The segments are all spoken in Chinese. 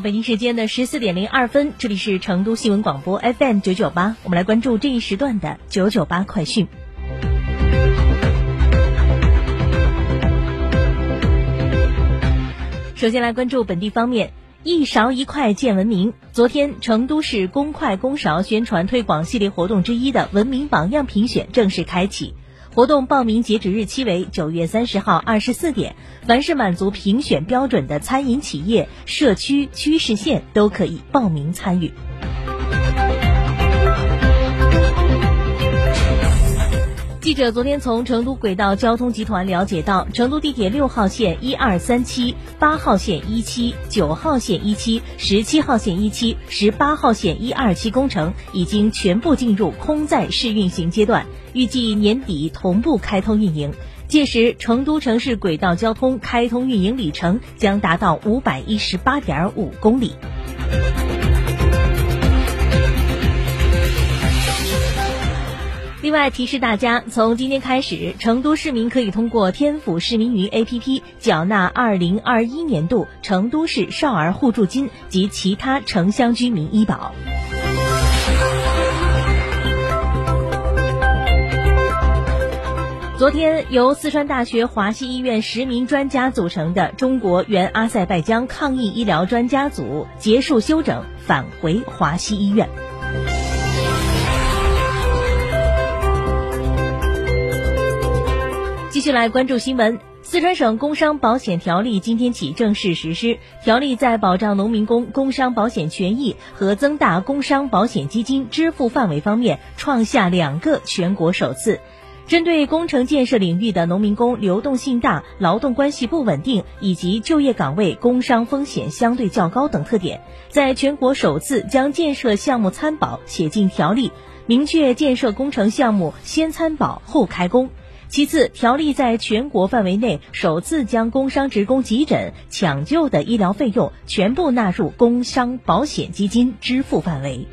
北京时间的十四点零二分，这里是成都新闻广播 FM 九九八，我们来关注这一时段的九九八快讯。首先来关注本地方面，一勺一块见文明。昨天，成都市公筷公勺宣传推广系列活动之一的文明榜样评选正式开启。活动报名截止日期为九月三十号二十四点，凡是满足评选标准的餐饮企业、社区、区市县都可以报名参与。者昨天从成都轨道交通集团了解到，成都地铁六号线一二三期、八号线一期、九号线一期、十七号线一期、十八号线一二期工程已经全部进入空载试运行阶段，预计年底同步开通运营。届时，成都城市轨道交通开通运营里程将达到五百一十八点五公里。另外提示大家，从今天开始，成都市民可以通过天府市民云 APP 缴纳2021年度成都市少儿互助金及其他城乡居民医保。昨天，由四川大学华西医院十名专家组成的中国原阿塞拜疆抗疫医疗专家组结束休整，返回华西医院。续来关注新闻。四川省工伤保险条例今天起正式实施。条例在保障农民工工伤保险权益和增大工伤保险基金支付范围方面创下两个全国首次。针对工程建设领域的农民工流动性大、劳动关系不稳定以及就业岗位工伤风险相对较高等特点，在全国首次将建设项目参保写进条例，明确建设工程项目先参保后开工。其次，条例在全国范围内首次将工伤职工急诊、抢救的医疗费用全部纳入工伤保险基金支付范围。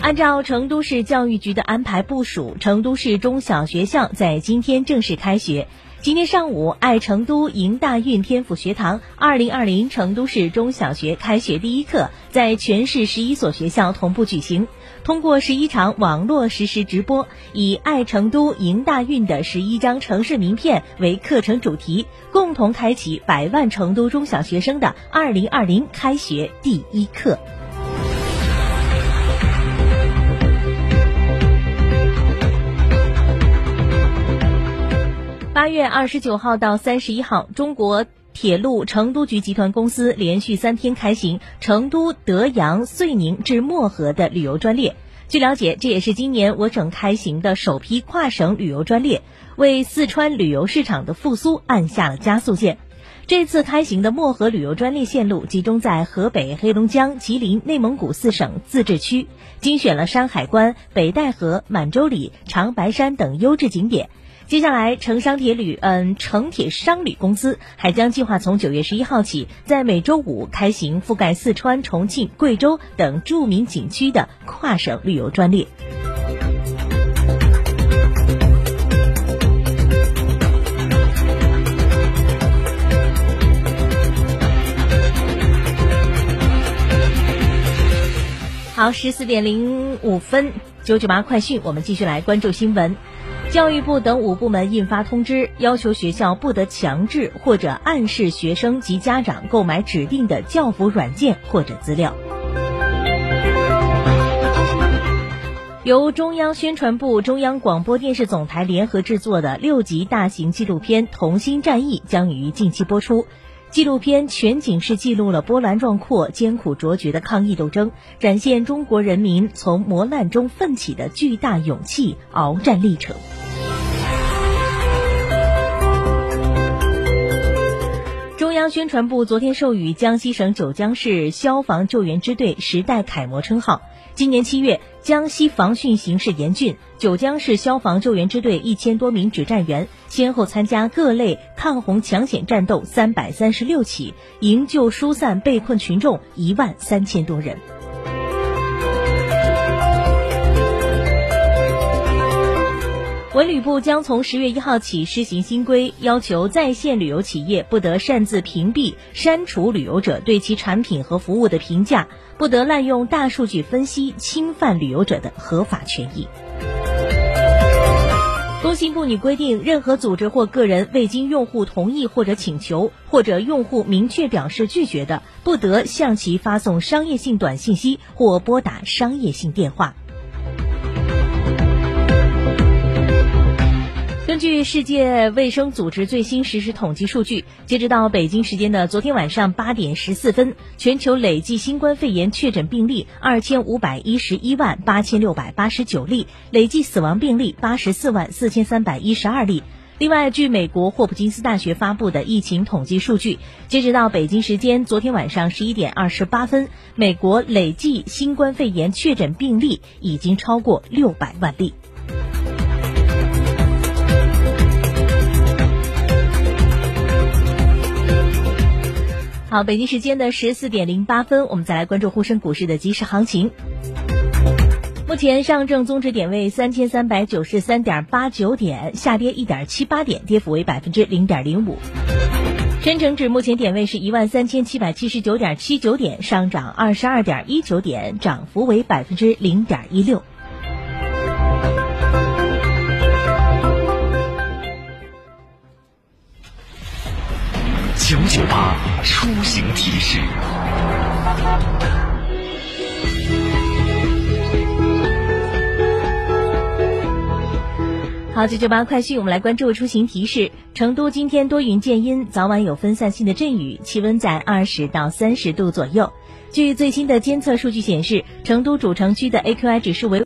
按照成都市教育局的安排部署，成都市中小学校在今天正式开学。今天上午，爱成都迎大运天府学堂二零二零成都市中小学开学第一课在全市十一所学校同步举行，通过十一场网络实时直播，以“爱成都迎大运”的十一张城市名片为课程主题，共同开启百万成都中小学生的二零二零开学第一课。八月二十九号到三十一号，中国铁路成都局集团公司连续三天开行成都、德阳、遂宁至漠河的旅游专列。据了解，这也是今年我省开行的首批跨省旅游专列，为四川旅游市场的复苏按下了加速键。这次开行的漠河旅游专列线路集中在河北、黑龙江、吉林、内蒙古四省自治区，精选了山海关、北戴河、满洲里、长白山等优质景点。接下来，成商铁旅，嗯，成铁商旅公司还将计划从九月十一号起，在每周五开行覆盖四川、重庆、贵州等著名景区的跨省旅游专列。好，十四点零五分，九九八快讯，我们继续来关注新闻。教育部等五部门印发通知，要求学校不得强制或者暗示学生及家长购买指定的教辅软件或者资料。由中央宣传部、中央广播电视总台联合制作的六集大型纪录片《同心战役》将于近期播出。纪录片全景式记录了波澜壮阔、艰苦卓绝的抗疫斗争，展现中国人民从磨难中奋起的巨大勇气、鏖战历程。宣传部昨天授予江西省九江市消防救援支队时代楷模称号。今年七月，江西防汛形势严峻，九江市消防救援支队一千多名指战员先后参加各类抗洪抢险战斗三百三十六起，营救疏散被困群众一万三千多人。文旅部将从十月一号起施行新规，要求在线旅游企业不得擅自屏蔽、删除旅游者对其产品和服务的评价，不得滥用大数据分析，侵犯旅游者的合法权益。工信部拟规定，任何组织或个人未经用户同意或者请求，或者用户明确表示拒绝的，不得向其发送商业性短信息或拨打商业性电话。根据世界卫生组织最新实时统计数据，截止到北京时间的昨天晚上八点十四分，全球累计新冠肺炎确诊病例二千五百一十一万八千六百八十九例，累计死亡病例八十四万四千三百一十二例。另外，据美国霍普金斯大学发布的疫情统计数据，截止到北京时间昨天晚上十一点二十八分，美国累计新冠肺炎确诊病例已经超过六百万例。好，北京时间的十四点零八分，我们再来关注沪深股市的即时行情。目前上证综指点位三千三百九十三点八九点，下跌一点七八点，跌幅为百分之零点零五。深成指目前点位是一万三千七百七十九点七九点，上涨二十二点一九点，涨幅为百分之零点一六。八出行提示。好，九九八快讯，我们来关注出行提示。成都今天多云见阴，早晚有分散性的阵雨，气温在二十到三十度左右。据最新的监测数据显示，成都主城区的 AQI 指数为。